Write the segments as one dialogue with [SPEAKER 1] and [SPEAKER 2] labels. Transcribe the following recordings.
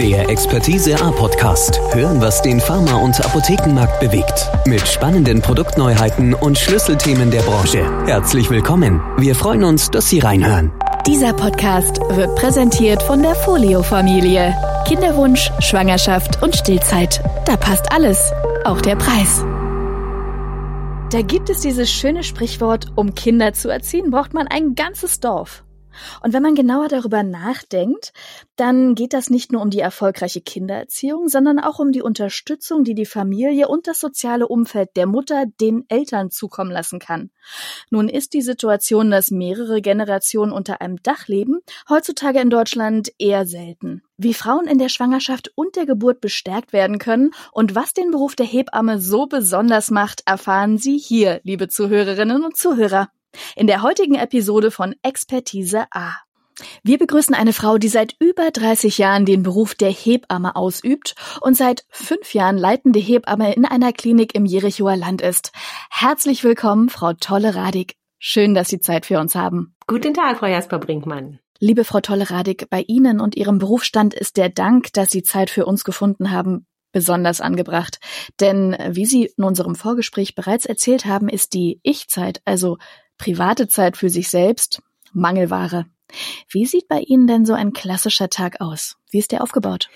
[SPEAKER 1] Der Expertise A Podcast. Hören, was den Pharma- und Apothekenmarkt bewegt. Mit spannenden Produktneuheiten und Schlüsselthemen der Branche. Herzlich willkommen. Wir freuen uns, dass Sie reinhören.
[SPEAKER 2] Dieser Podcast wird präsentiert von der Folio-Familie. Kinderwunsch, Schwangerschaft und Stillzeit. Da passt alles. Auch der Preis. Da gibt es dieses schöne Sprichwort, um Kinder zu erziehen, braucht man ein ganzes Dorf. Und wenn man genauer darüber nachdenkt, dann geht das nicht nur um die erfolgreiche Kindererziehung, sondern auch um die Unterstützung, die die Familie und das soziale Umfeld der Mutter den Eltern zukommen lassen kann. Nun ist die Situation, dass mehrere Generationen unter einem Dach leben, heutzutage in Deutschland eher selten. Wie Frauen in der Schwangerschaft und der Geburt bestärkt werden können und was den Beruf der Hebamme so besonders macht, erfahren Sie hier, liebe Zuhörerinnen und Zuhörer in der heutigen Episode von Expertise A. Wir begrüßen eine Frau, die seit über 30 Jahren den Beruf der Hebamme ausübt und seit fünf Jahren leitende Hebamme in einer Klinik im Jerichoer Land ist. Herzlich willkommen, Frau Tolle-Radig. Schön, dass Sie Zeit für uns haben.
[SPEAKER 3] Guten Tag, Frau Jasper-Brinkmann.
[SPEAKER 2] Liebe Frau Tolle-Radig, bei Ihnen und Ihrem Berufsstand ist der Dank, dass Sie Zeit für uns gefunden haben, besonders angebracht. Denn wie Sie in unserem Vorgespräch bereits erzählt haben, ist die Ich-Zeit, also private Zeit für sich selbst, Mangelware. Wie sieht bei Ihnen denn so ein klassischer Tag aus? Wie ist der aufgebaut?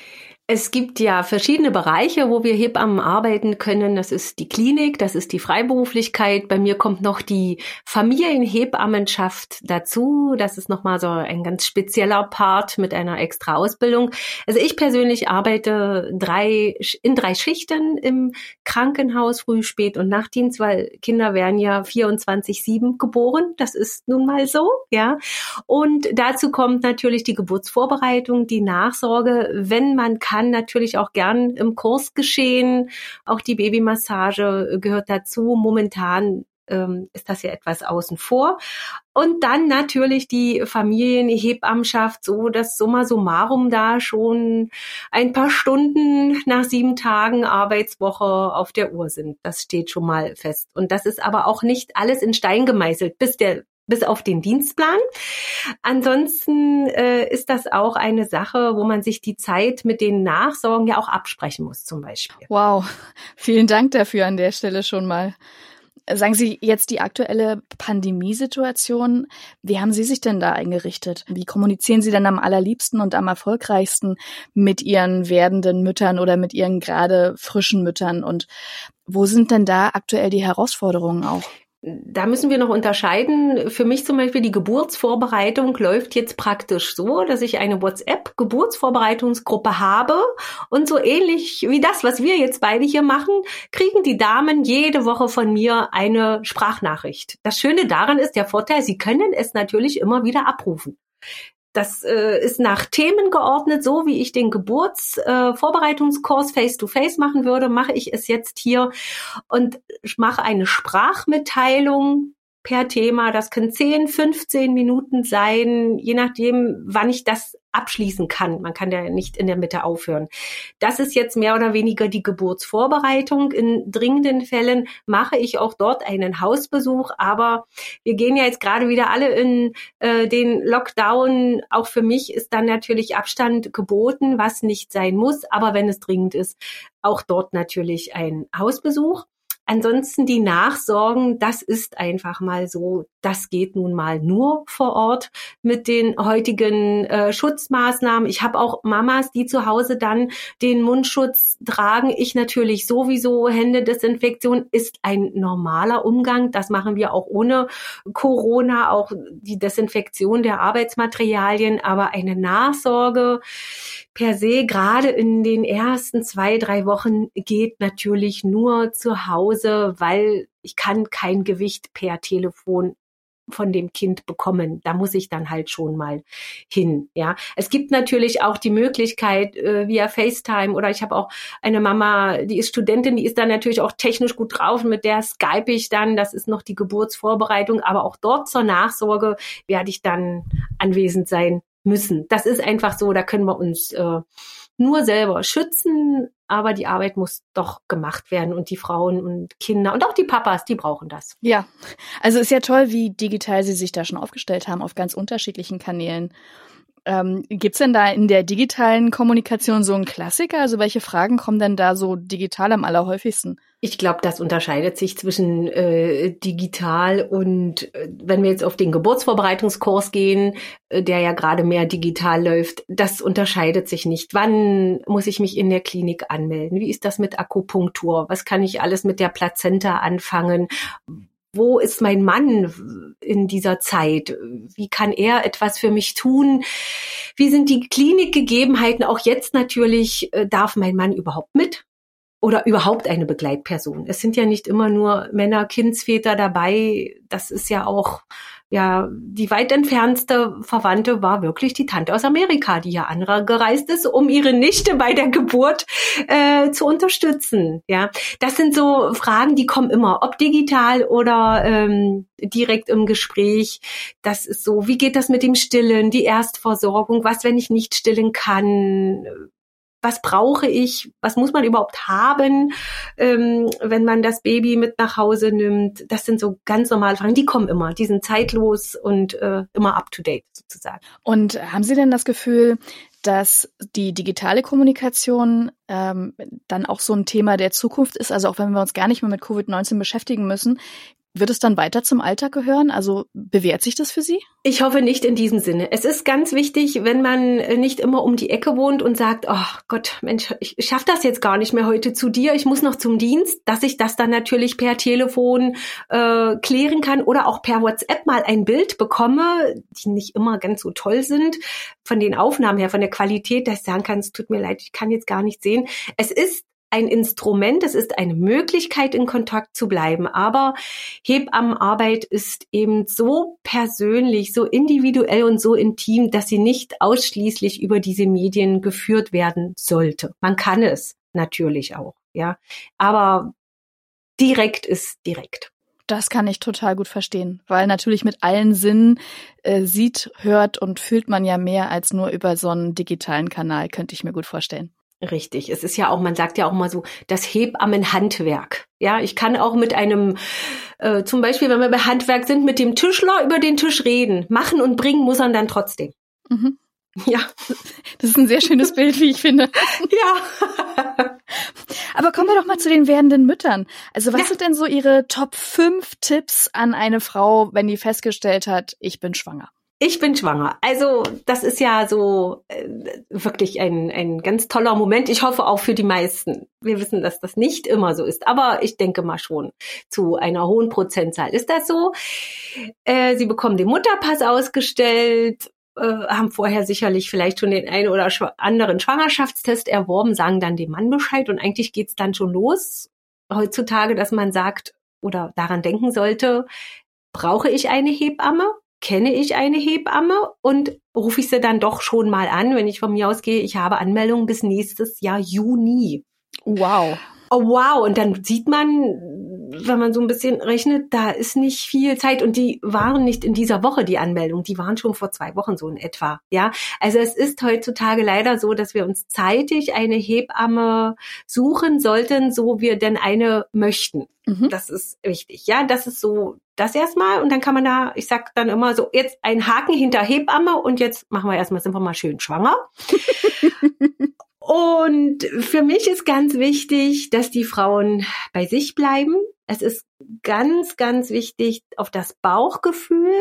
[SPEAKER 3] Es gibt ja verschiedene Bereiche, wo wir Hebammen arbeiten können. Das ist die Klinik, das ist die Freiberuflichkeit. Bei mir kommt noch die Familienhebammenschaft dazu. Das ist nochmal so ein ganz spezieller Part mit einer extra Ausbildung. Also ich persönlich arbeite drei, in drei Schichten im Krankenhaus, Früh, Spät und Nachtdienst, weil Kinder werden ja 24-7 geboren. Das ist nun mal so, ja. Und dazu kommt natürlich die Geburtsvorbereitung, die Nachsorge, wenn man kann kann natürlich auch gern im Kurs geschehen. Auch die Babymassage gehört dazu. Momentan ähm, ist das ja etwas außen vor. Und dann natürlich die Familienhebammenschaft, so dass summa summarum da schon ein paar Stunden nach sieben Tagen Arbeitswoche auf der Uhr sind. Das steht schon mal fest. Und das ist aber auch nicht alles in Stein gemeißelt, bis der bis auf den Dienstplan. Ansonsten äh, ist das auch eine Sache, wo man sich die Zeit mit den Nachsorgen ja auch absprechen muss, zum Beispiel.
[SPEAKER 2] Wow, vielen Dank dafür an der Stelle schon mal. Sagen Sie jetzt die aktuelle Pandemiesituation. Wie haben Sie sich denn da eingerichtet? Wie kommunizieren Sie denn am allerliebsten und am erfolgreichsten mit Ihren werdenden Müttern oder mit Ihren gerade frischen Müttern? Und wo sind denn da aktuell die Herausforderungen auch?
[SPEAKER 3] Da müssen wir noch unterscheiden. Für mich zum Beispiel die Geburtsvorbereitung läuft jetzt praktisch so, dass ich eine WhatsApp-Geburtsvorbereitungsgruppe habe und so ähnlich wie das, was wir jetzt beide hier machen, kriegen die Damen jede Woche von mir eine Sprachnachricht. Das Schöne daran ist der Vorteil, sie können es natürlich immer wieder abrufen. Das äh, ist nach Themen geordnet, so wie ich den Geburtsvorbereitungskurs äh, face-to-face machen würde, mache ich es jetzt hier und mache eine Sprachmitteilung per Thema. Das können 10, 15 Minuten sein, je nachdem, wann ich das abschließen kann. Man kann ja nicht in der Mitte aufhören. Das ist jetzt mehr oder weniger die Geburtsvorbereitung. In dringenden Fällen mache ich auch dort einen Hausbesuch, aber wir gehen ja jetzt gerade wieder alle in äh, den Lockdown. Auch für mich ist dann natürlich Abstand geboten, was nicht sein muss, aber wenn es dringend ist, auch dort natürlich ein Hausbesuch. Ansonsten die Nachsorgen, das ist einfach mal so. Das geht nun mal nur vor Ort mit den heutigen äh, Schutzmaßnahmen. Ich habe auch Mamas, die zu Hause dann den Mundschutz tragen. Ich natürlich sowieso. Händedesinfektion ist ein normaler Umgang. Das machen wir auch ohne Corona, auch die Desinfektion der Arbeitsmaterialien. Aber eine Nachsorge per se, gerade in den ersten zwei, drei Wochen, geht natürlich nur zu Hause, weil ich kann kein Gewicht per Telefon von dem Kind bekommen. Da muss ich dann halt schon mal hin. Ja, es gibt natürlich auch die Möglichkeit äh, via FaceTime oder ich habe auch eine Mama, die ist Studentin, die ist dann natürlich auch technisch gut drauf. Mit der Skype ich dann. Das ist noch die Geburtsvorbereitung, aber auch dort zur Nachsorge werde ich dann anwesend sein müssen. Das ist einfach so, da können wir uns äh, nur selber schützen, aber die Arbeit muss doch gemacht werden und die Frauen und Kinder und auch die Papas, die brauchen das.
[SPEAKER 2] Ja, also ist ja toll, wie digital Sie sich da schon aufgestellt haben auf ganz unterschiedlichen Kanälen. Ähm, Gibt denn da in der digitalen Kommunikation so einen Klassiker? Also welche Fragen kommen denn da so digital am allerhäufigsten?
[SPEAKER 3] Ich glaube, das unterscheidet sich zwischen äh, digital und äh, wenn wir jetzt auf den Geburtsvorbereitungskurs gehen, äh, der ja gerade mehr digital läuft, das unterscheidet sich nicht. Wann muss ich mich in der Klinik anmelden? Wie ist das mit Akupunktur? Was kann ich alles mit der Plazenta anfangen? Wo ist mein Mann in dieser Zeit? Wie kann er etwas für mich tun? Wie sind die Klinikgegebenheiten? Auch jetzt natürlich, äh, darf mein Mann überhaupt mit? Oder überhaupt eine Begleitperson. Es sind ja nicht immer nur Männer, Kindsväter dabei. Das ist ja auch ja, die weit entfernte Verwandte war wirklich die Tante aus Amerika, die ja angereist ist, um ihre Nichte bei der Geburt äh, zu unterstützen. Ja, das sind so Fragen, die kommen immer, ob digital oder ähm, direkt im Gespräch. Das ist so, wie geht das mit dem Stillen, die Erstversorgung, was, wenn ich nicht stillen kann, was brauche ich, was muss man überhaupt haben, ähm, wenn man das Baby mit nach Hause nimmt. Das sind so ganz normale Fragen, die kommen immer, die sind zeitlos und äh, immer up-to-date sozusagen.
[SPEAKER 2] Und haben Sie denn das Gefühl, dass die digitale Kommunikation ähm, dann auch so ein Thema der Zukunft ist. Also auch wenn wir uns gar nicht mehr mit Covid-19 beschäftigen müssen, wird es dann weiter zum Alltag gehören? Also bewährt sich das für Sie?
[SPEAKER 3] Ich hoffe nicht in diesem Sinne. Es ist ganz wichtig, wenn man nicht immer um die Ecke wohnt und sagt, oh Gott, Mensch, ich schaffe das jetzt gar nicht mehr heute zu dir, ich muss noch zum Dienst, dass ich das dann natürlich per Telefon äh, klären kann oder auch per WhatsApp mal ein Bild bekomme, die nicht immer ganz so toll sind, von den Aufnahmen her, von der Qualität, dass ich sagen kann, es tut mir leid, ich kann jetzt gar nicht sehen. Es ist ein Instrument, es ist eine Möglichkeit, in Kontakt zu bleiben. Aber Hebammenarbeit ist eben so persönlich, so individuell und so intim, dass sie nicht ausschließlich über diese Medien geführt werden sollte. Man kann es natürlich auch, ja. Aber direkt ist direkt.
[SPEAKER 2] Das kann ich total gut verstehen, weil natürlich mit allen Sinnen äh, sieht, hört und fühlt man ja mehr als nur über so einen digitalen Kanal, könnte ich mir gut vorstellen.
[SPEAKER 3] Richtig. Es ist ja auch, man sagt ja auch mal so, das Hebammenhandwerk. Ja, ich kann auch mit einem, äh, zum Beispiel, wenn wir bei Handwerk sind, mit dem Tischler über den Tisch reden. Machen und bringen muss er dann trotzdem. Mhm.
[SPEAKER 2] Ja. Das ist ein sehr schönes Bild, wie ich finde.
[SPEAKER 3] Ja.
[SPEAKER 2] Aber kommen wir doch mal zu den werdenden Müttern. Also was ja. sind denn so Ihre Top 5 Tipps an eine Frau, wenn die festgestellt hat, ich bin schwanger?
[SPEAKER 3] Ich bin schwanger. Also das ist ja so äh, wirklich ein, ein ganz toller Moment. Ich hoffe auch für die meisten. Wir wissen, dass das nicht immer so ist, aber ich denke mal schon zu einer hohen Prozentzahl ist das so. Äh, sie bekommen den Mutterpass ausgestellt, äh, haben vorher sicherlich vielleicht schon den einen oder anderen Schwangerschaftstest erworben, sagen dann dem Mann Bescheid und eigentlich geht's dann schon los heutzutage, dass man sagt oder daran denken sollte, brauche ich eine Hebamme? Kenne ich eine Hebamme und rufe ich sie dann doch schon mal an, wenn ich von mir ausgehe, ich habe Anmeldungen bis nächstes Jahr Juni.
[SPEAKER 2] Wow.
[SPEAKER 3] Oh wow, und dann sieht man, wenn man so ein bisschen rechnet, da ist nicht viel Zeit und die waren nicht in dieser Woche die Anmeldung, die waren schon vor zwei Wochen so in etwa. Ja, also es ist heutzutage leider so, dass wir uns zeitig eine Hebamme suchen sollten, so wir denn eine möchten. Mhm. Das ist wichtig. Ja, das ist so das erstmal und dann kann man da, ich sag dann immer so, jetzt ein Haken hinter Hebamme und jetzt machen wir erstmal, sind wir mal schön schwanger. und für mich ist ganz wichtig, dass die Frauen bei sich bleiben. Es ist ganz, ganz wichtig, auf das Bauchgefühl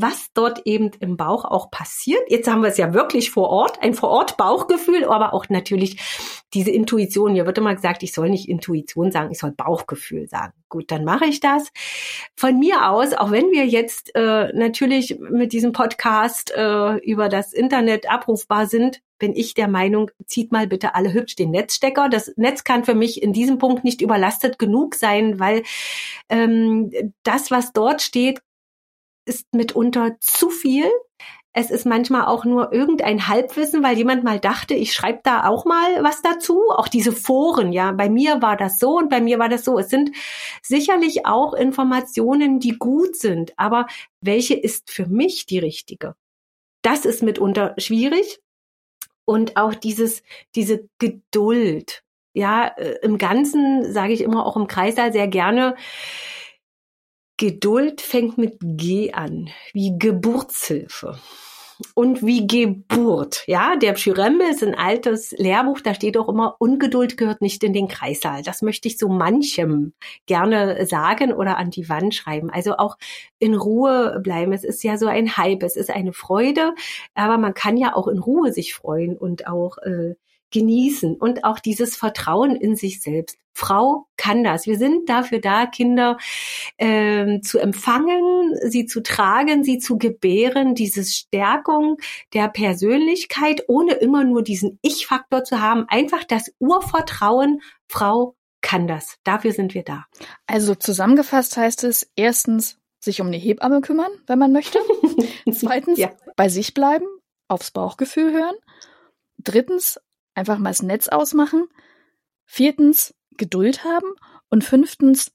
[SPEAKER 3] was dort eben im Bauch auch passiert. Jetzt haben wir es ja wirklich vor Ort, ein vor Ort Bauchgefühl, aber auch natürlich diese Intuition. Hier wird immer gesagt, ich soll nicht Intuition sagen, ich soll Bauchgefühl sagen. Gut, dann mache ich das. Von mir aus, auch wenn wir jetzt äh, natürlich mit diesem Podcast äh, über das Internet abrufbar sind, bin ich der Meinung, zieht mal bitte alle hübsch den Netzstecker. Das Netz kann für mich in diesem Punkt nicht überlastet genug sein, weil ähm, das, was dort steht, ist mitunter zu viel. Es ist manchmal auch nur irgendein Halbwissen, weil jemand mal dachte, ich schreibe da auch mal was dazu. Auch diese Foren, ja, bei mir war das so und bei mir war das so. Es sind sicherlich auch Informationen, die gut sind, aber welche ist für mich die richtige? Das ist mitunter schwierig. Und auch dieses, diese Geduld. Ja, äh, im Ganzen sage ich immer auch im Kreißsaal sehr gerne, Geduld fängt mit G an, wie Geburtshilfe. und wie Geburt. Ja, der Pschyrembel ist ein altes Lehrbuch, da steht auch immer, Ungeduld gehört nicht in den Kreissaal. Das möchte ich so manchem gerne sagen oder an die Wand schreiben. Also auch in Ruhe bleiben. Es ist ja so ein Hype, es ist eine Freude, aber man kann ja auch in Ruhe sich freuen und auch äh, genießen und auch dieses Vertrauen in sich selbst. Frau kann das. Wir sind dafür da, Kinder ähm, zu empfangen, sie zu tragen, sie zu gebären, diese Stärkung der Persönlichkeit, ohne immer nur diesen Ich-Faktor zu haben. Einfach das Urvertrauen, Frau kann das. Dafür sind wir da.
[SPEAKER 2] Also zusammengefasst heißt es erstens, sich um eine Hebamme kümmern, wenn man möchte. Zweitens, ja. bei sich bleiben, aufs Bauchgefühl hören. Drittens, einfach mal das Netz ausmachen. Viertens, Geduld haben. Und fünftens,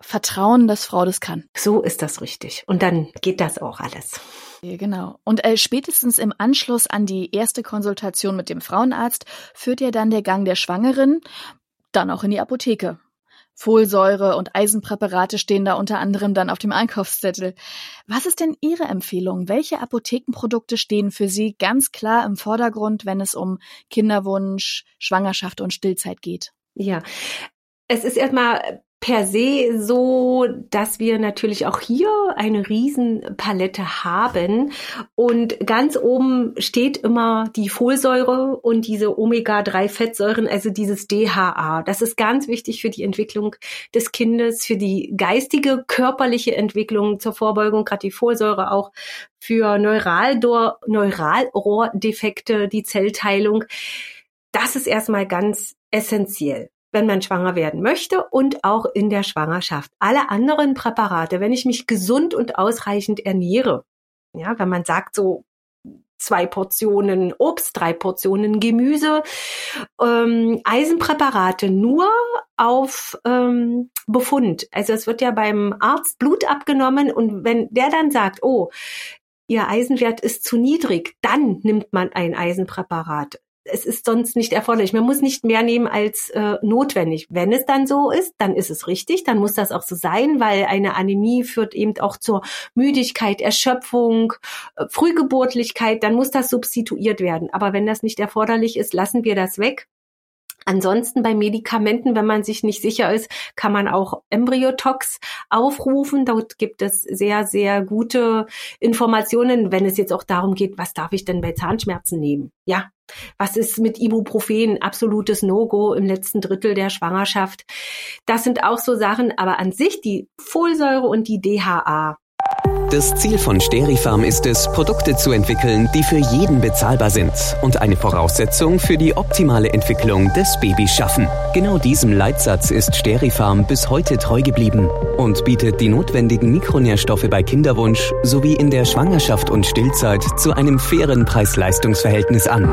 [SPEAKER 2] Vertrauen, dass Frau das kann.
[SPEAKER 3] So ist das richtig. Und dann geht das auch alles.
[SPEAKER 2] Ja, genau. Und äh, spätestens im Anschluss an die erste Konsultation mit dem Frauenarzt führt ja dann der Gang der Schwangeren dann auch in die Apotheke. Folsäure und Eisenpräparate stehen da unter anderem dann auf dem Einkaufszettel. Was ist denn Ihre Empfehlung? Welche Apothekenprodukte stehen für Sie ganz klar im Vordergrund, wenn es um Kinderwunsch, Schwangerschaft und Stillzeit geht?
[SPEAKER 3] Ja, es ist erstmal per se so, dass wir natürlich auch hier eine Riesenpalette haben. Und ganz oben steht immer die Folsäure und diese Omega-3-Fettsäuren, also dieses DHA. Das ist ganz wichtig für die Entwicklung des Kindes, für die geistige, körperliche Entwicklung zur Vorbeugung, gerade die Folsäure auch für Neuralrohrdefekte, die Zellteilung. Das ist erstmal ganz essentiell wenn man schwanger werden möchte und auch in der Schwangerschaft. Alle anderen Präparate, wenn ich mich gesund und ausreichend ernähre, ja, wenn man sagt so zwei Portionen Obst, drei Portionen Gemüse, ähm, Eisenpräparate nur auf ähm, Befund. Also es wird ja beim Arzt Blut abgenommen und wenn der dann sagt, oh, Ihr Eisenwert ist zu niedrig, dann nimmt man ein Eisenpräparat es ist sonst nicht erforderlich. Man muss nicht mehr nehmen als äh, notwendig. Wenn es dann so ist, dann ist es richtig, dann muss das auch so sein, weil eine Anämie führt eben auch zur Müdigkeit, Erschöpfung, äh, Frühgeburtlichkeit, dann muss das substituiert werden. Aber wenn das nicht erforderlich ist, lassen wir das weg. Ansonsten bei Medikamenten, wenn man sich nicht sicher ist, kann man auch Embryotox aufrufen. Dort gibt es sehr, sehr gute Informationen, wenn es jetzt auch darum geht, was darf ich denn bei Zahnschmerzen nehmen? Ja, was ist mit Ibuprofen? Absolutes No-Go im letzten Drittel der Schwangerschaft. Das sind auch so Sachen, aber an sich die Folsäure und die DHA,
[SPEAKER 1] das Ziel von Sterifarm ist es, Produkte zu entwickeln, die für jeden bezahlbar sind und eine Voraussetzung für die optimale Entwicklung des Babys schaffen. Genau diesem Leitsatz ist Sterifarm bis heute treu geblieben und bietet die notwendigen Mikronährstoffe bei Kinderwunsch sowie in der Schwangerschaft und Stillzeit zu einem fairen Preis-Leistungs-Verhältnis an.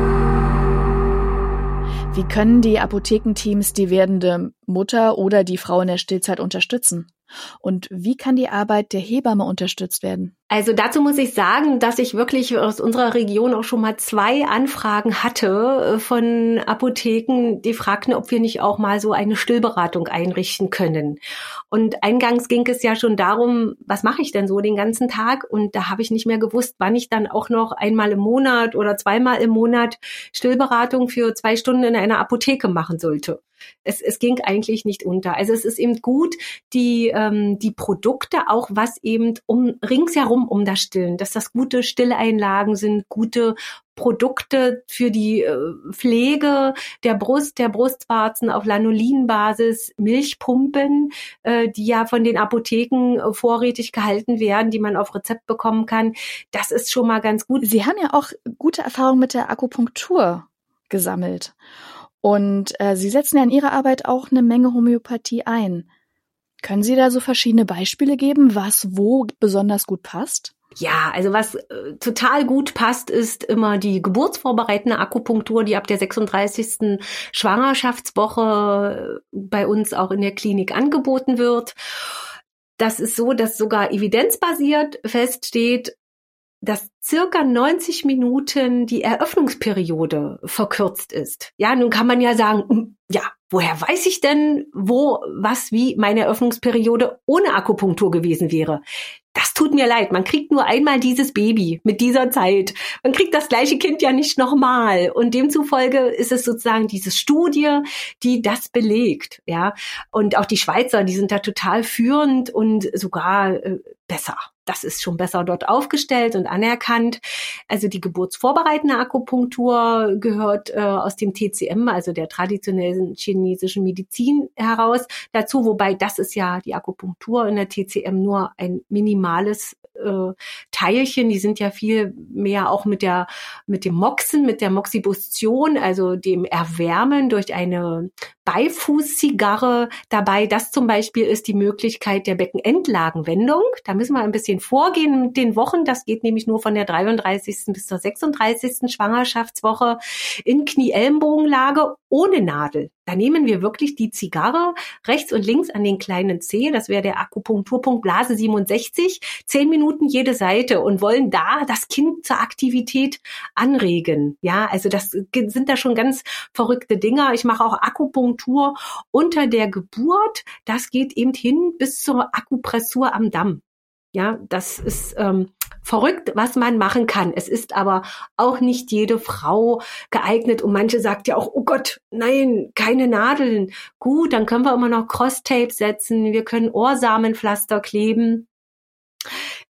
[SPEAKER 2] Wie können die Apothekenteams die werdende Mutter oder die Frau in der Stillzeit unterstützen? Und wie kann die Arbeit der Hebamme unterstützt werden?
[SPEAKER 3] Also dazu muss ich sagen, dass ich wirklich aus unserer Region auch schon mal zwei Anfragen hatte äh, von Apotheken, die fragten, ob wir nicht auch mal so eine Stillberatung einrichten können. Und eingangs ging es ja schon darum, was mache ich denn so den ganzen Tag? Und da habe ich nicht mehr gewusst, wann ich dann auch noch einmal im Monat oder zweimal im Monat Stillberatung für zwei Stunden in einer Apotheke machen sollte es, es ging eigentlich nicht unter. Also es ist eben gut, die, ähm, die Produkte auch, was eben um ringsherum um das Stillen, dass das gute Stilleinlagen sind, gute Produkte für die äh, Pflege der Brust, der Brustwarzen auf Lanolinbasis, Milchpumpen, äh, die ja von den Apotheken äh, vorrätig gehalten werden, die man auf Rezept bekommen kann. Das ist schon mal ganz gut.
[SPEAKER 2] Sie haben ja auch gute Erfahrungen mit der Akupunktur gesammelt. Und äh, Sie setzen ja in Ihrer Arbeit auch eine Menge Homöopathie ein. Können Sie da so verschiedene Beispiele geben, was wo besonders gut passt?
[SPEAKER 3] Ja, also was äh, total gut passt, ist immer die geburtsvorbereitende Akupunktur, die ab der 36. Schwangerschaftswoche bei uns auch in der Klinik angeboten wird. Das ist so, dass sogar evidenzbasiert feststeht, dass circa 90 Minuten die Eröffnungsperiode verkürzt ist. Ja, nun kann man ja sagen, hm, ja, woher weiß ich denn, wo, was, wie meine Eröffnungsperiode ohne Akupunktur gewesen wäre? Das tut mir leid. Man kriegt nur einmal dieses Baby mit dieser Zeit. Man kriegt das gleiche Kind ja nicht nochmal. Und demzufolge ist es sozusagen diese Studie, die das belegt, ja. Und auch die Schweizer, die sind da total führend und sogar äh, besser das ist schon besser dort aufgestellt und anerkannt. Also die geburtsvorbereitende Akupunktur gehört äh, aus dem TCM, also der traditionellen chinesischen Medizin heraus dazu, wobei das ist ja die Akupunktur in der TCM nur ein minimales äh, Teilchen, die sind ja viel mehr auch mit der mit dem Moxen, mit der Moxibustion, also dem Erwärmen durch eine Beifußzigarre dabei. Das zum Beispiel ist die Möglichkeit der Beckenendlagenwendung. Da müssen wir ein bisschen vorgehen mit den Wochen. Das geht nämlich nur von der 33. bis zur 36. Schwangerschaftswoche in Knie-Ellenbogenlage ohne Nadel. Da nehmen wir wirklich die Zigarre rechts und links an den kleinen Zeh. Das wäre der Akupunkturpunkt Blase 67. Zehn Minuten jede Seite und wollen da das Kind zur Aktivität anregen. Ja, also das sind da schon ganz verrückte Dinger. Ich mache auch Akupunktur unter der Geburt. Das geht eben hin bis zur Akupressur am Damm. Ja, das ist ähm, verrückt, was man machen kann. Es ist aber auch nicht jede Frau geeignet und manche sagt ja auch, oh Gott, nein, keine Nadeln. Gut, dann können wir immer noch Cross-Tape setzen, wir können Ohrsamenpflaster kleben.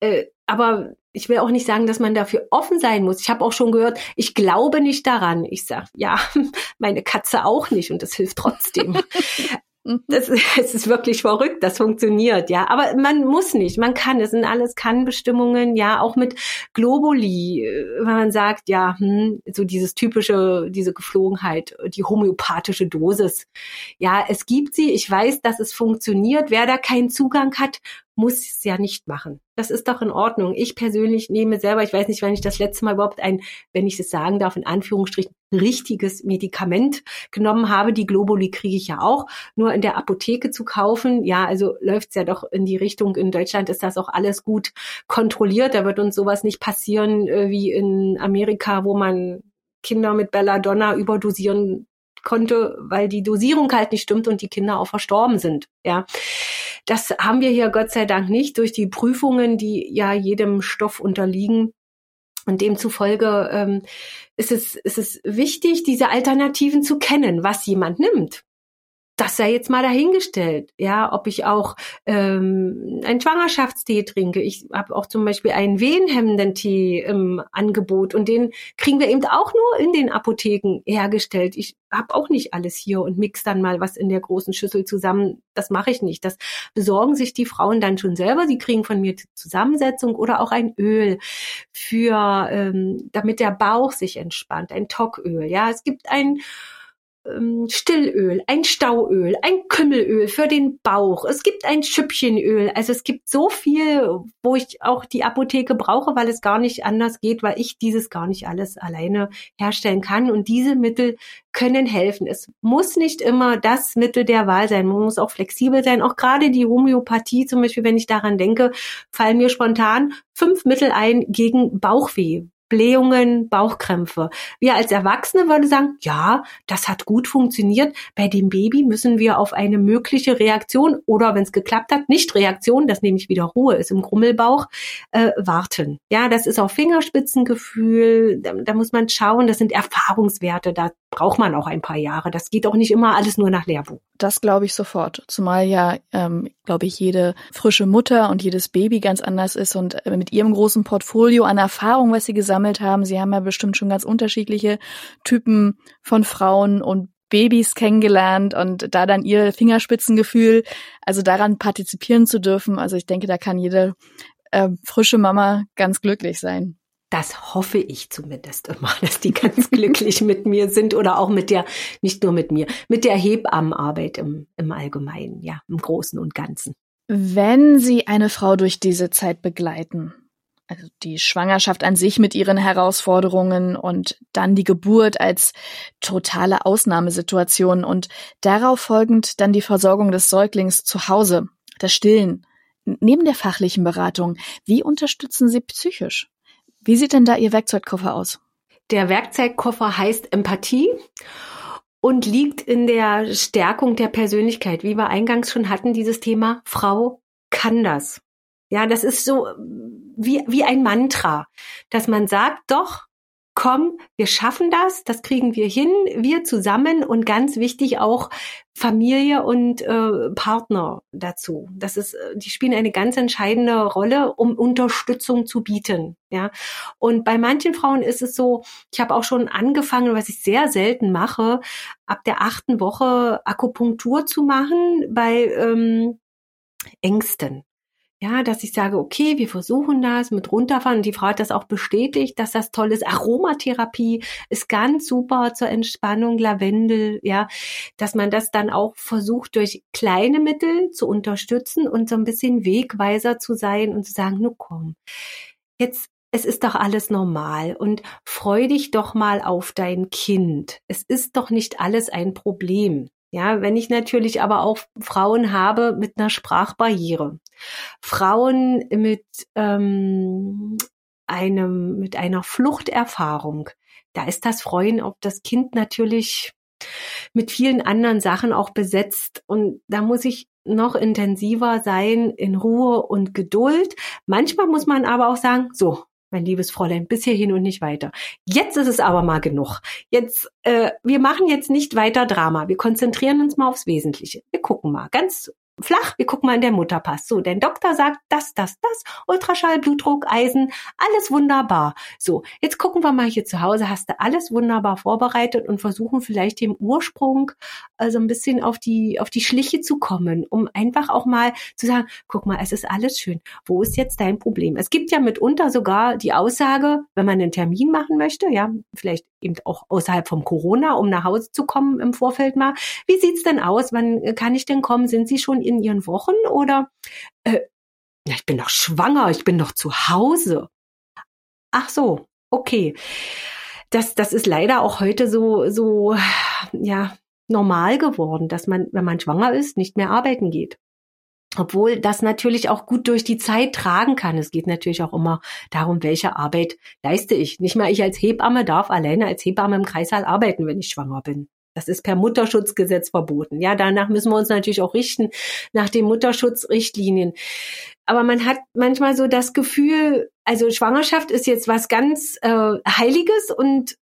[SPEAKER 3] Äh, aber ich will auch nicht sagen, dass man dafür offen sein muss. Ich habe auch schon gehört, ich glaube nicht daran. Ich sage, ja, meine Katze auch nicht und das hilft trotzdem. Mhm. Das, es ist wirklich verrückt, das funktioniert, ja. Aber man muss nicht, man kann. Es sind alles Kann-Bestimmungen, ja, auch mit Globuli, äh, wenn man sagt, ja, hm, so dieses typische, diese Geflogenheit, die homöopathische Dosis. Ja, es gibt sie. Ich weiß, dass es funktioniert. Wer da keinen Zugang hat, muss es ja nicht machen. Das ist doch in Ordnung. Ich persönlich nehme selber, ich weiß nicht, wann ich das letzte Mal überhaupt ein, wenn ich es sagen darf, in Anführungsstrichen richtiges Medikament genommen habe. Die Globuli kriege ich ja auch nur in der Apotheke zu kaufen. Ja, also läuft's ja doch in die Richtung. In Deutschland ist das auch alles gut kontrolliert. Da wird uns sowas nicht passieren äh, wie in Amerika, wo man Kinder mit Belladonna überdosieren konnte, weil die Dosierung halt nicht stimmt und die Kinder auch verstorben sind. Ja, das haben wir hier Gott sei Dank nicht durch die Prüfungen, die ja jedem Stoff unterliegen. Und demzufolge ähm, ist, es, ist es wichtig, diese Alternativen zu kennen, was jemand nimmt das sei jetzt mal dahingestellt, ja, ob ich auch ähm, einen Schwangerschaftstee trinke. Ich habe auch zum Beispiel einen wehenhemmenden Tee im Angebot und den kriegen wir eben auch nur in den Apotheken hergestellt. Ich habe auch nicht alles hier und mix dann mal was in der großen Schüssel zusammen. Das mache ich nicht. Das besorgen sich die Frauen dann schon selber. Sie kriegen von mir die Zusammensetzung oder auch ein Öl für, ähm, damit der Bauch sich entspannt, ein Tocköl. Ja, es gibt ein Stillöl, ein Stauöl, ein Kümmelöl für den Bauch. Es gibt ein Schüppchenöl. Also es gibt so viel, wo ich auch die Apotheke brauche, weil es gar nicht anders geht, weil ich dieses gar nicht alles alleine herstellen kann. Und diese Mittel können helfen. Es muss nicht immer das Mittel der Wahl sein. Man muss auch flexibel sein. Auch gerade die Homöopathie, zum Beispiel, wenn ich daran denke, fallen mir spontan fünf Mittel ein gegen Bauchweh Blähungen, Bauchkrämpfe. Wir als Erwachsene würden sagen, ja, das hat gut funktioniert. Bei dem Baby müssen wir auf eine mögliche Reaktion oder wenn es geklappt hat, nicht Reaktion, das nämlich wieder Ruhe ist im Grummelbauch, äh, warten. Ja, das ist auch Fingerspitzengefühl. Da, da muss man schauen. Das sind Erfahrungswerte. Da braucht man auch ein paar Jahre. Das geht auch nicht immer alles nur nach Lehrbuch.
[SPEAKER 4] Das glaube ich sofort. Zumal ja, ähm, glaube ich, jede frische Mutter und jedes Baby ganz anders ist und äh, mit ihrem großen Portfolio an Erfahrung, was sie gesammelt haben. Sie haben ja bestimmt schon ganz unterschiedliche Typen von Frauen und Babys kennengelernt und da dann ihr Fingerspitzengefühl, also daran partizipieren zu dürfen. Also ich denke, da kann jede äh, frische Mama ganz glücklich sein.
[SPEAKER 3] Das hoffe ich zumindest immer, dass die ganz glücklich mit mir sind oder auch mit der, nicht nur mit mir, mit der Hebammenarbeit im, im Allgemeinen, ja, im Großen und Ganzen.
[SPEAKER 4] Wenn Sie eine Frau durch diese Zeit begleiten, also die Schwangerschaft an sich mit ihren Herausforderungen und dann die Geburt als totale Ausnahmesituation und darauf folgend dann die Versorgung des Säuglings zu Hause, das Stillen. Neben der fachlichen Beratung, wie unterstützen Sie psychisch? Wie sieht denn da Ihr Werkzeugkoffer aus?
[SPEAKER 3] Der Werkzeugkoffer heißt Empathie und liegt in der Stärkung der Persönlichkeit. Wie wir eingangs schon hatten, dieses Thema Frau kann das. Ja, das ist so wie, wie ein Mantra, dass man sagt, doch, komm, wir schaffen das, das kriegen wir hin, wir zusammen und ganz wichtig auch Familie und äh, Partner dazu. Das ist, äh, die spielen eine ganz entscheidende Rolle, um Unterstützung zu bieten. Ja, und bei manchen Frauen ist es so, ich habe auch schon angefangen, was ich sehr selten mache, ab der achten Woche Akupunktur zu machen bei ähm, Ängsten. Ja, dass ich sage, okay, wir versuchen das mit runterfahren. Und die Frau hat das auch bestätigt, dass das toll ist. Aromatherapie ist ganz super zur Entspannung, Lavendel, ja, dass man das dann auch versucht, durch kleine Mittel zu unterstützen und so ein bisschen Wegweiser zu sein und zu sagen, nu komm, jetzt es ist doch alles normal und freu dich doch mal auf dein Kind. Es ist doch nicht alles ein Problem. Ja, wenn ich natürlich aber auch Frauen habe mit einer Sprachbarriere, Frauen mit ähm, einem mit einer Fluchterfahrung, da ist das Freuen auf das Kind natürlich mit vielen anderen Sachen auch besetzt und da muss ich noch intensiver sein in Ruhe und Geduld. Manchmal muss man aber auch sagen, so, mein liebes Fräulein, bis hierhin und nicht weiter. Jetzt ist es aber mal genug. Jetzt, äh, wir machen jetzt nicht weiter Drama. Wir konzentrieren uns mal aufs Wesentliche. Wir gucken mal ganz flach, wir gucken mal in der Mutterpass. So, dein Doktor sagt das, das, das, Ultraschall, Blutdruck, Eisen, alles wunderbar. So, jetzt gucken wir mal hier zu Hause, hast du alles wunderbar vorbereitet und versuchen vielleicht dem Ursprung also ein bisschen auf die, auf die Schliche zu kommen, um einfach auch mal zu sagen, guck mal, es ist alles schön. Wo ist jetzt dein Problem? Es gibt ja mitunter sogar die Aussage, wenn man einen Termin machen möchte, ja, vielleicht eben auch außerhalb vom Corona, um nach Hause zu kommen im Vorfeld mal. Wie sieht's denn aus? Wann kann ich denn kommen? Sind Sie schon in Ihren Wochen oder äh, ja, ich bin doch schwanger, ich bin doch zu Hause. Ach so, okay. Das, das ist leider auch heute so, so, ja, normal geworden, dass man, wenn man schwanger ist, nicht mehr arbeiten geht. Obwohl das natürlich auch gut durch die Zeit tragen kann. Es geht natürlich auch immer darum, welche Arbeit leiste ich. Nicht mal ich als Hebamme darf alleine als Hebamme im Kreissaal arbeiten, wenn ich schwanger bin. Das ist per Mutterschutzgesetz verboten. Ja, danach müssen wir uns natürlich auch richten, nach den Mutterschutzrichtlinien. Aber man hat manchmal so das Gefühl, also Schwangerschaft ist jetzt was ganz äh, Heiliges und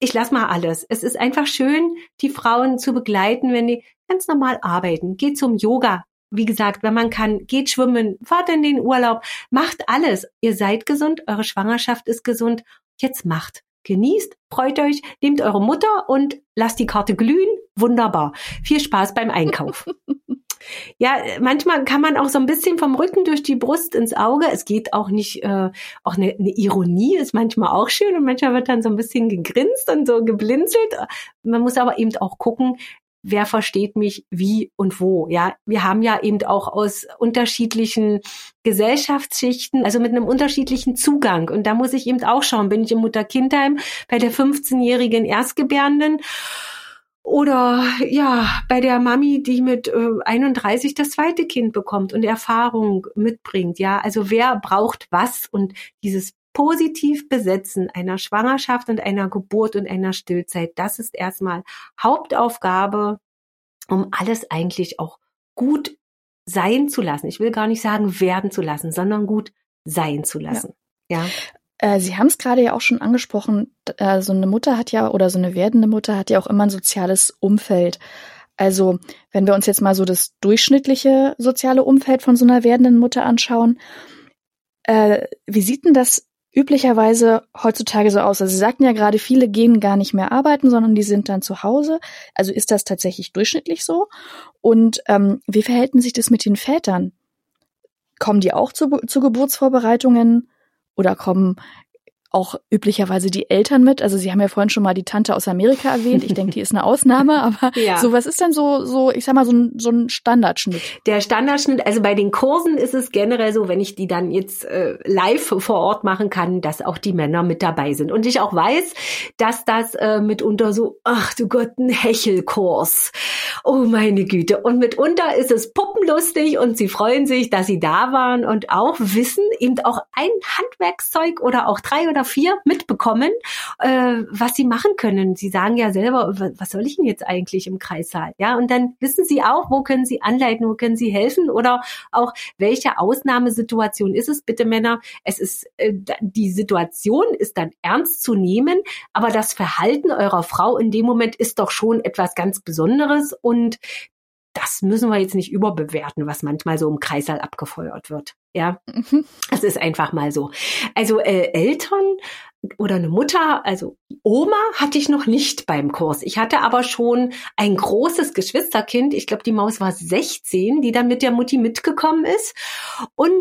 [SPEAKER 3] ich lass mal alles. Es ist einfach schön, die Frauen zu begleiten, wenn die ganz normal arbeiten. Geht zum Yoga. Wie gesagt, wenn man kann, geht schwimmen, fahrt in den Urlaub, macht alles. Ihr seid gesund, eure Schwangerschaft ist gesund. Jetzt macht genießt, freut euch, nehmt eure Mutter und lasst die Karte glühen. Wunderbar. Viel Spaß beim Einkauf. ja, manchmal kann man auch so ein bisschen vom Rücken durch die Brust ins Auge. Es geht auch nicht, äh, auch eine, eine Ironie ist manchmal auch schön und manchmal wird dann so ein bisschen gegrinst und so geblinzelt. Man muss aber eben auch gucken, wer versteht mich wie und wo. Ja, wir haben ja eben auch aus unterschiedlichen Gesellschaftsschichten, also mit einem unterschiedlichen Zugang. Und da muss ich eben auch schauen, bin ich im Mutter-Kindheim bei der 15-jährigen Erstgebärenden oder ja, bei der Mami, die mit äh, 31 das zweite Kind bekommt und Erfahrung mitbringt. Ja, also wer braucht was und dieses positiv besetzen einer Schwangerschaft und einer Geburt und einer Stillzeit, das ist erstmal Hauptaufgabe, um alles eigentlich auch gut sein zu lassen. Ich will gar nicht sagen werden zu lassen, sondern gut sein zu lassen. Ja. ja.
[SPEAKER 4] Äh, Sie haben es gerade ja auch schon angesprochen, äh, so eine Mutter hat ja oder so eine werdende Mutter hat ja auch immer ein soziales Umfeld. Also, wenn wir uns jetzt mal so das durchschnittliche soziale Umfeld von so einer werdenden Mutter anschauen, äh, wie sieht denn das üblicherweise heutzutage so aus? Also Sie sagten ja gerade, viele gehen gar nicht mehr arbeiten, sondern die sind dann zu Hause. Also ist das tatsächlich durchschnittlich so? Und ähm, wie verhält sich das mit den Vätern? Kommen die auch zu, zu Geburtsvorbereitungen oder kommen auch üblicherweise die Eltern mit. Also Sie haben ja vorhin schon mal die Tante aus Amerika erwähnt. Ich denke, die ist eine Ausnahme, aber ja. so was ist denn so, so ich sag mal, so ein, so ein Standardschnitt?
[SPEAKER 3] Der Standardschnitt, also bei den Kursen ist es generell so, wenn ich die dann jetzt äh, live vor Ort machen kann, dass auch die Männer mit dabei sind. Und ich auch weiß, dass das äh, mitunter so, ach du Gott, ein Hechelkurs. Oh meine Güte. Und mitunter ist es puppenlustig und sie freuen sich, dass sie da waren und auch wissen, eben auch ein Handwerkszeug oder auch drei oder oder vier mitbekommen, äh, was sie machen können. Sie sagen ja selber, was soll ich denn jetzt eigentlich im Kreissaal? Ja, und dann wissen sie auch, wo können sie anleiten, wo können sie helfen oder auch welche Ausnahmesituation ist es, bitte Männer. Es ist äh, die Situation ist dann ernst zu nehmen, aber das Verhalten eurer Frau in dem Moment ist doch schon etwas ganz Besonderes und das müssen wir jetzt nicht überbewerten, was manchmal so im Kreißsaal abgefeuert wird. Ja, mhm. das ist einfach mal so. Also äh, Eltern oder eine Mutter, also Oma hatte ich noch nicht beim Kurs. Ich hatte aber schon ein großes Geschwisterkind. Ich glaube, die Maus war 16, die dann mit der Mutti mitgekommen ist. Und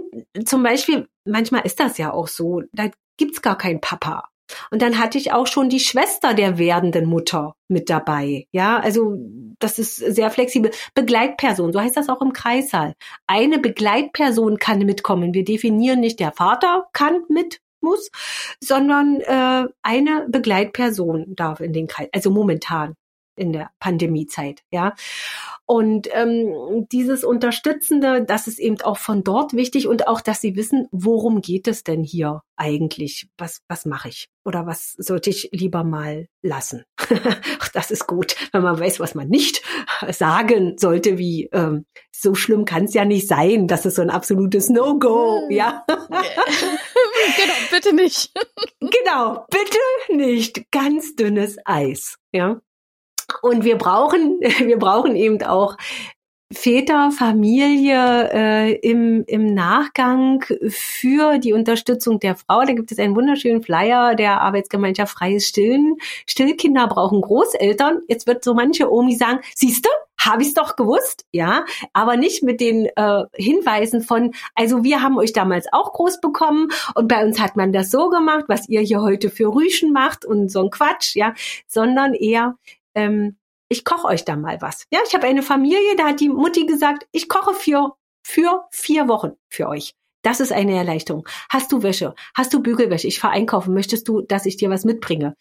[SPEAKER 3] zum Beispiel, manchmal ist das ja auch so, da gibt's gar keinen Papa. Und dann hatte ich auch schon die Schwester der werdenden Mutter mit dabei. Ja, also das ist sehr flexibel. Begleitperson, so heißt das auch im Kreissaal. Eine Begleitperson kann mitkommen. Wir definieren nicht, der Vater kann mit, muss, sondern äh, eine Begleitperson darf in den Kreis, also momentan in der Pandemiezeit, ja. Und ähm, dieses Unterstützende, das ist eben auch von dort wichtig und auch, dass sie wissen, worum geht es denn hier eigentlich? Was, was mache ich? Oder was sollte ich lieber mal lassen? das ist gut, wenn man weiß, was man nicht sagen sollte, wie ähm, so schlimm kann es ja nicht sein. Das ist so ein absolutes No-Go, hm. ja.
[SPEAKER 4] genau, bitte nicht.
[SPEAKER 3] genau, bitte nicht. Ganz dünnes Eis, ja. Und wir brauchen, wir brauchen eben auch Väter, Familie äh, im, im Nachgang für die Unterstützung der Frau. Da gibt es einen wunderschönen Flyer der Arbeitsgemeinschaft Freies Stillen. Stillkinder brauchen Großeltern. Jetzt wird so manche Omi sagen, siehste, habe ich es doch gewusst, ja, aber nicht mit den äh, Hinweisen von, also wir haben euch damals auch groß bekommen und bei uns hat man das so gemacht, was ihr hier heute für Rüschen macht und so ein Quatsch, ja, sondern eher, ähm, ich koche euch da mal was. Ja, ich habe eine Familie, da hat die Mutti gesagt, ich koche für, für vier Wochen für euch. Das ist eine Erleichterung. Hast du Wäsche? Hast du Bügelwäsche? Ich fahre einkaufen. Möchtest du, dass ich dir was mitbringe?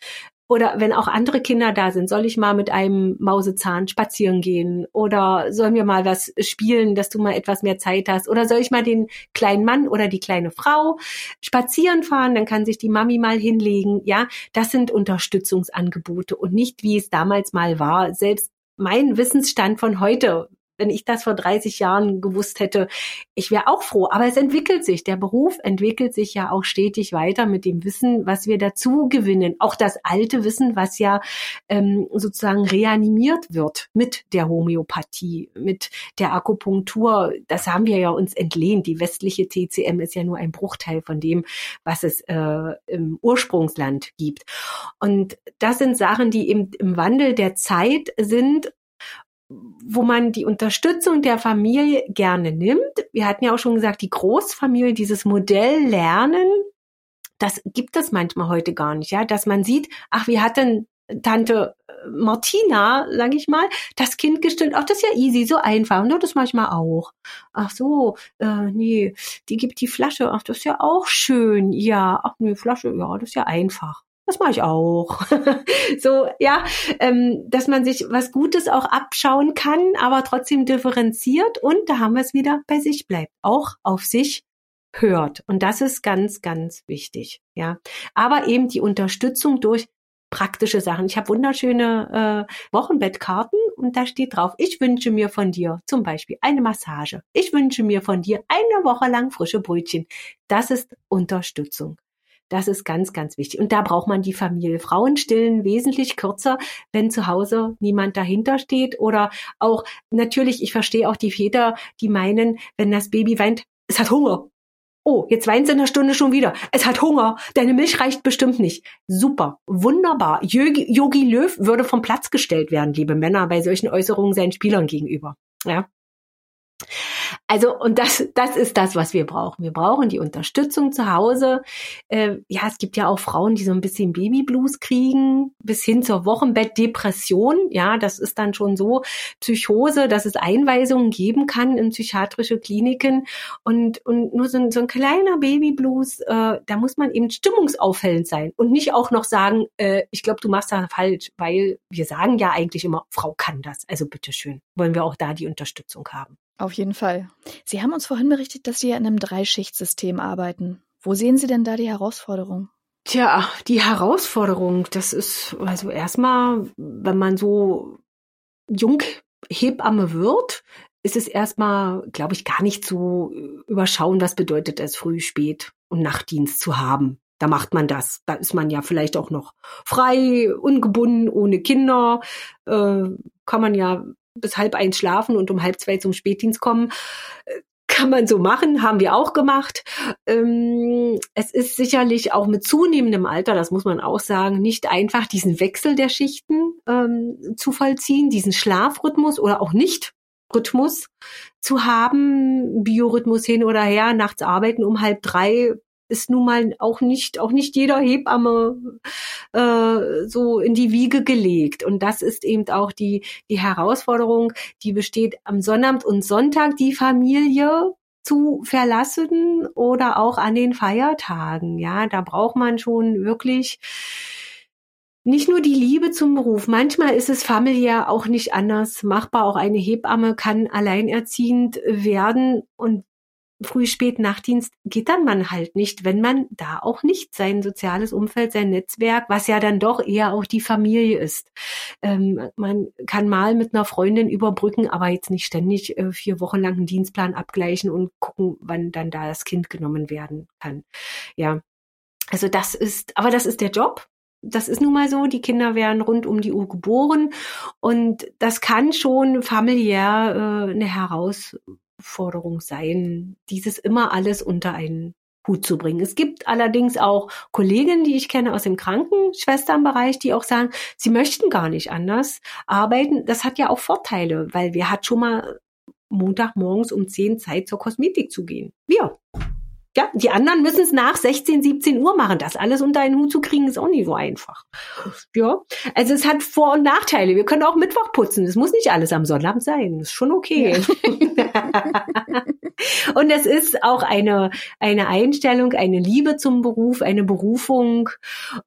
[SPEAKER 3] Oder wenn auch andere Kinder da sind, soll ich mal mit einem Mausezahn spazieren gehen? Oder sollen wir mal was spielen, dass du mal etwas mehr Zeit hast? Oder soll ich mal den kleinen Mann oder die kleine Frau spazieren fahren? Dann kann sich die Mami mal hinlegen. Ja, das sind Unterstützungsangebote und nicht wie es damals mal war. Selbst mein Wissensstand von heute wenn ich das vor 30 Jahren gewusst hätte, ich wäre auch froh. Aber es entwickelt sich. Der Beruf entwickelt sich ja auch stetig weiter mit dem Wissen, was wir dazu gewinnen. Auch das alte Wissen, was ja ähm, sozusagen reanimiert wird mit der Homöopathie, mit der Akupunktur. Das haben wir ja uns entlehnt. Die westliche TCM ist ja nur ein Bruchteil von dem, was es äh, im Ursprungsland gibt. Und das sind Sachen, die eben im Wandel der Zeit sind wo man die Unterstützung der Familie gerne nimmt. Wir hatten ja auch schon gesagt, die Großfamilie, dieses Modell lernen, das gibt es manchmal heute gar nicht, ja, dass man sieht, ach, wie hat denn Tante äh, Martina, sag ich mal, das Kind gestillt. Ach, das ist ja easy, so einfach. Und das manchmal auch. Ach so, äh, nee, die gibt die Flasche. Ach, das ist ja auch schön. Ja, ach nee, Flasche, ja, das ist ja einfach. Das mache ich auch. so, ja, ähm, dass man sich was Gutes auch abschauen kann, aber trotzdem differenziert und da haben wir es wieder bei sich bleibt, auch auf sich hört. Und das ist ganz, ganz wichtig. Ja, aber eben die Unterstützung durch praktische Sachen. Ich habe wunderschöne äh, Wochenbettkarten und da steht drauf, ich wünsche mir von dir zum Beispiel eine Massage. Ich wünsche mir von dir eine Woche lang frische Brötchen. Das ist Unterstützung. Das ist ganz, ganz wichtig. Und da braucht man die Familie. Frauen stillen wesentlich kürzer, wenn zu Hause niemand dahinter steht. Oder auch natürlich, ich verstehe auch die Väter, die meinen, wenn das Baby weint, es hat Hunger. Oh, jetzt weint es in einer Stunde schon wieder. Es hat Hunger. Deine Milch reicht bestimmt nicht. Super. Wunderbar. Yogi, Yogi Löw würde vom Platz gestellt werden, liebe Männer, bei solchen Äußerungen seinen Spielern gegenüber. Ja. Also, und das, das ist das, was wir brauchen. Wir brauchen die Unterstützung zu Hause. Äh, ja, es gibt ja auch Frauen, die so ein bisschen Babyblues kriegen, bis hin zur Wochenbettdepression. Ja, das ist dann schon so Psychose, dass es Einweisungen geben kann in psychiatrische Kliniken. Und, und nur so ein, so ein kleiner Babyblues, äh, da muss man eben stimmungsauffällend sein und nicht auch noch sagen, äh, ich glaube, du machst da falsch, weil wir sagen ja eigentlich immer, Frau kann das. Also bitteschön, wollen wir auch da die Unterstützung haben.
[SPEAKER 4] Auf jeden Fall. Sie haben uns vorhin berichtet, dass Sie ja in einem Dreischichtsystem arbeiten. Wo sehen Sie denn da die Herausforderung?
[SPEAKER 3] Tja, die Herausforderung, das ist also erstmal, wenn man so jung Hebamme wird, ist es erstmal, glaube ich, gar nicht zu überschauen, was bedeutet es, früh, spät und Nachtdienst zu haben. Da macht man das. Da ist man ja vielleicht auch noch frei, ungebunden, ohne Kinder. Äh, kann man ja bis halb eins schlafen und um halb zwei zum Spätdienst kommen. Äh, kann man so machen, haben wir auch gemacht. Ähm, es ist sicherlich auch mit zunehmendem Alter, das muss man auch sagen, nicht einfach, diesen Wechsel der Schichten ähm, zu vollziehen, diesen Schlafrhythmus oder auch nicht Rhythmus zu haben, Biorhythmus hin oder her, nachts arbeiten um halb drei ist nun mal auch nicht auch nicht jeder Hebamme äh, so in die Wiege gelegt und das ist eben auch die die Herausforderung, die besteht am Sonnabend und Sonntag die Familie zu verlassen oder auch an den Feiertagen. Ja, da braucht man schon wirklich nicht nur die Liebe zum Beruf, manchmal ist es familiär auch nicht anders machbar. Auch eine Hebamme kann alleinerziehend werden und früh, spät Nachtdienst geht dann man halt nicht, wenn man da auch nicht sein soziales Umfeld, sein Netzwerk, was ja dann doch eher auch die Familie ist. Ähm, man kann mal mit einer Freundin überbrücken, aber jetzt nicht ständig äh, vier Wochen lang einen Dienstplan abgleichen und gucken, wann dann da das Kind genommen werden kann. Ja. Also das ist, aber das ist der Job das ist nun mal so, die Kinder werden rund um die Uhr geboren und das kann schon familiär äh, eine Herausforderung sein, dieses immer alles unter einen Hut zu bringen. Es gibt allerdings auch Kolleginnen, die ich kenne aus dem Krankenschwesternbereich, die auch sagen, sie möchten gar nicht anders arbeiten. Das hat ja auch Vorteile, weil wer hat schon mal Montagmorgens um zehn Zeit zur Kosmetik zu gehen? Wir. Ja, die anderen müssen es nach 16, 17 Uhr machen. Das alles unter einen Hut zu kriegen, ist auch nicht so einfach. Ja, also es hat Vor- und Nachteile. Wir können auch Mittwoch putzen. Es muss nicht alles am Sonnabend sein. Das ist schon okay. Ja. und es ist auch eine, eine Einstellung, eine Liebe zum Beruf, eine Berufung.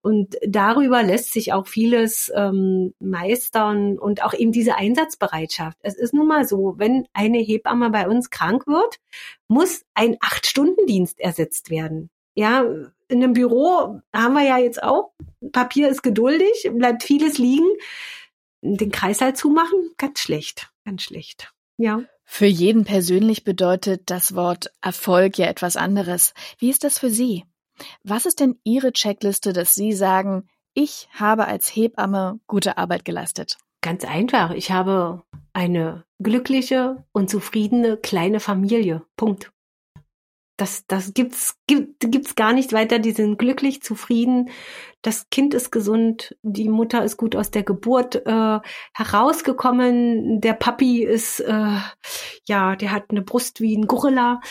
[SPEAKER 3] Und darüber lässt sich auch vieles ähm, meistern und auch eben diese Einsatzbereitschaft. Es ist nun mal so, wenn eine Hebamme bei uns krank wird, muss ein Acht-Stunden-Dienst ersetzt werden. Ja, in einem Büro haben wir ja jetzt auch, Papier ist geduldig, bleibt vieles liegen. Den Kreis halt zumachen, ganz schlecht, ganz schlecht. Ja.
[SPEAKER 4] Für jeden persönlich bedeutet das Wort Erfolg ja etwas anderes. Wie ist das für Sie? Was ist denn Ihre Checkliste, dass Sie sagen, ich habe als Hebamme gute Arbeit geleistet?
[SPEAKER 3] Ganz einfach. Ich habe eine glückliche und zufriedene kleine Familie. Punkt. Das, das gibt's, gibt, gibt's gar nicht weiter. Die sind glücklich, zufrieden. Das Kind ist gesund. Die Mutter ist gut aus der Geburt äh, herausgekommen. Der Papi ist, äh, ja, der hat eine Brust wie ein Gorilla.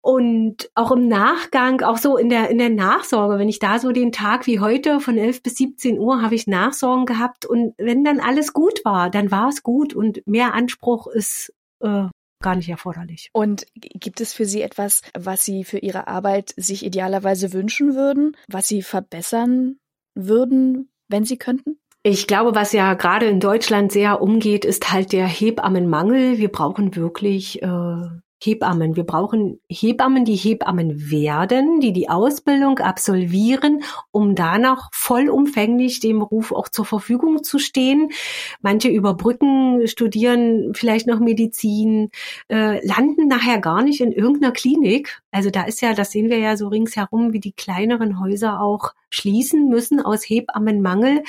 [SPEAKER 3] Und auch im Nachgang, auch so in der, in der Nachsorge, wenn ich da so den Tag wie heute von 11 bis 17 Uhr habe ich Nachsorgen gehabt und wenn dann alles gut war, dann war es gut und mehr Anspruch ist äh, gar nicht erforderlich.
[SPEAKER 4] Und gibt es für Sie etwas, was Sie für Ihre Arbeit sich idealerweise wünschen würden, was Sie verbessern würden, wenn Sie könnten?
[SPEAKER 3] Ich glaube, was ja gerade in Deutschland sehr umgeht, ist halt der Hebammenmangel. Wir brauchen wirklich äh, Hebammen. Wir brauchen Hebammen, die Hebammen werden, die die Ausbildung absolvieren, um danach vollumfänglich dem Beruf auch zur Verfügung zu stehen. Manche überbrücken, studieren vielleicht noch Medizin, äh, landen nachher gar nicht in irgendeiner Klinik. Also da ist ja, das sehen wir ja so ringsherum, wie die kleineren Häuser auch schließen müssen aus Hebammenmangel.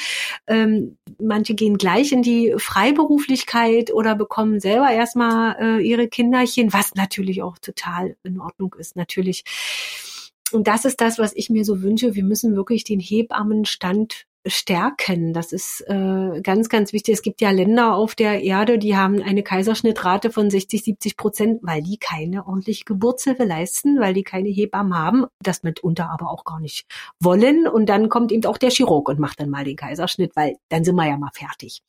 [SPEAKER 3] Ähm, manche gehen gleich in die Freiberuflichkeit oder bekommen selber erstmal äh, ihre Kinderchen, was natürlich auch total in Ordnung ist. Natürlich. Und das ist das, was ich mir so wünsche. Wir müssen wirklich den Hebammenstand stärken. Das ist äh, ganz, ganz wichtig. Es gibt ja Länder auf der Erde, die haben eine Kaiserschnittrate von 60, 70 Prozent, weil die keine ordentliche Geburtshilfe leisten, weil die keine Hebammen haben, das mitunter aber auch gar nicht wollen. Und dann kommt eben auch der Chirurg und macht dann mal den Kaiserschnitt, weil dann sind wir ja mal fertig.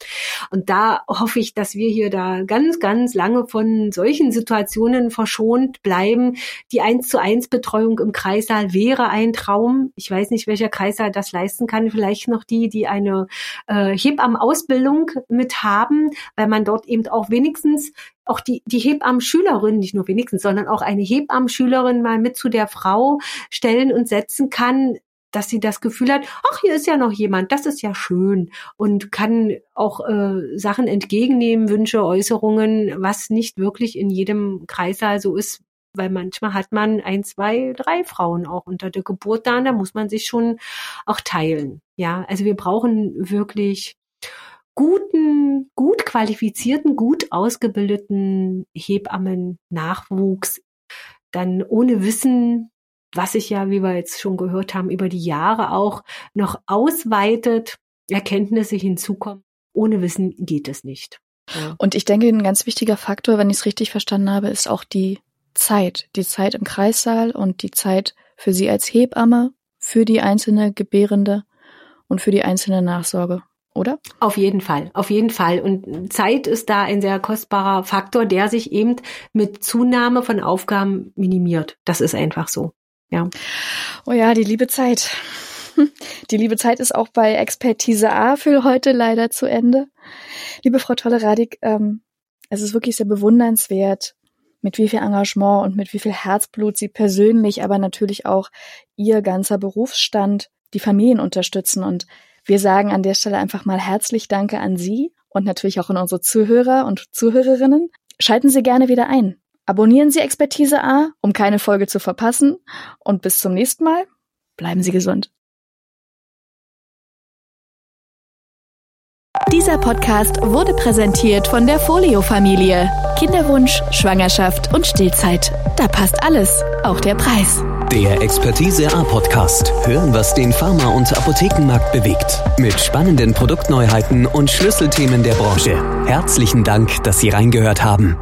[SPEAKER 3] Und da hoffe ich, dass wir hier da ganz, ganz lange von solchen Situationen verschont bleiben. Die eins zu eins Betreuung im Kreissaal wäre ein Traum. Ich weiß nicht, welcher Kreissaal das leisten kann. Vielleicht noch die, die eine äh, Hebammen-Ausbildung mit haben, weil man dort eben auch wenigstens auch die, die Hebammen-Schülerin, nicht nur wenigstens, sondern auch eine Hebammen-Schülerin mal mit zu der Frau stellen und setzen kann, dass sie das Gefühl hat, ach, hier ist ja noch jemand, das ist ja schön und kann auch äh, Sachen entgegennehmen, Wünsche, Äußerungen, was nicht wirklich in jedem Kreissaal so ist, weil manchmal hat man ein, zwei, drei Frauen auch unter der Geburt da und da muss man sich schon auch teilen. Ja, also wir brauchen wirklich guten, gut qualifizierten, gut ausgebildeten Hebammen Nachwuchs, dann ohne Wissen, was sich ja, wie wir jetzt schon gehört haben, über die Jahre auch noch ausweitet, Erkenntnisse hinzukommen. Ohne Wissen geht es nicht.
[SPEAKER 2] Ja. Und ich denke, ein ganz wichtiger Faktor, wenn ich es richtig verstanden habe, ist auch die Zeit. Die Zeit im Kreissaal und die Zeit für Sie als Hebamme, für die einzelne Gebärende und für die einzelne Nachsorge oder?
[SPEAKER 3] Auf jeden Fall, auf jeden Fall. Und Zeit ist da ein sehr kostbarer Faktor, der sich eben mit Zunahme von Aufgaben minimiert. Das ist einfach so. Ja.
[SPEAKER 2] Oh ja, die liebe Zeit. Die liebe Zeit ist auch bei Expertise A für heute leider zu Ende. Liebe Frau Tolleradik, ähm, es ist wirklich sehr bewundernswert, mit wie viel Engagement und mit wie viel Herzblut Sie persönlich, aber natürlich auch Ihr ganzer Berufsstand die Familien unterstützen. Und wir sagen an der Stelle einfach mal herzlich Danke an Sie und natürlich auch an unsere Zuhörer und Zuhörerinnen. Schalten Sie gerne wieder ein. Abonnieren Sie Expertise A, um keine Folge zu verpassen. Und bis zum nächsten Mal. Bleiben Sie gesund.
[SPEAKER 5] Dieser Podcast wurde präsentiert von der Folio-Familie. Kinderwunsch, Schwangerschaft und Stillzeit. Da passt alles, auch der Preis.
[SPEAKER 1] Der Expertise A Podcast. Hören, was den Pharma- und Apothekenmarkt bewegt. Mit spannenden Produktneuheiten und Schlüsselthemen der Branche. Herzlichen Dank, dass Sie reingehört haben.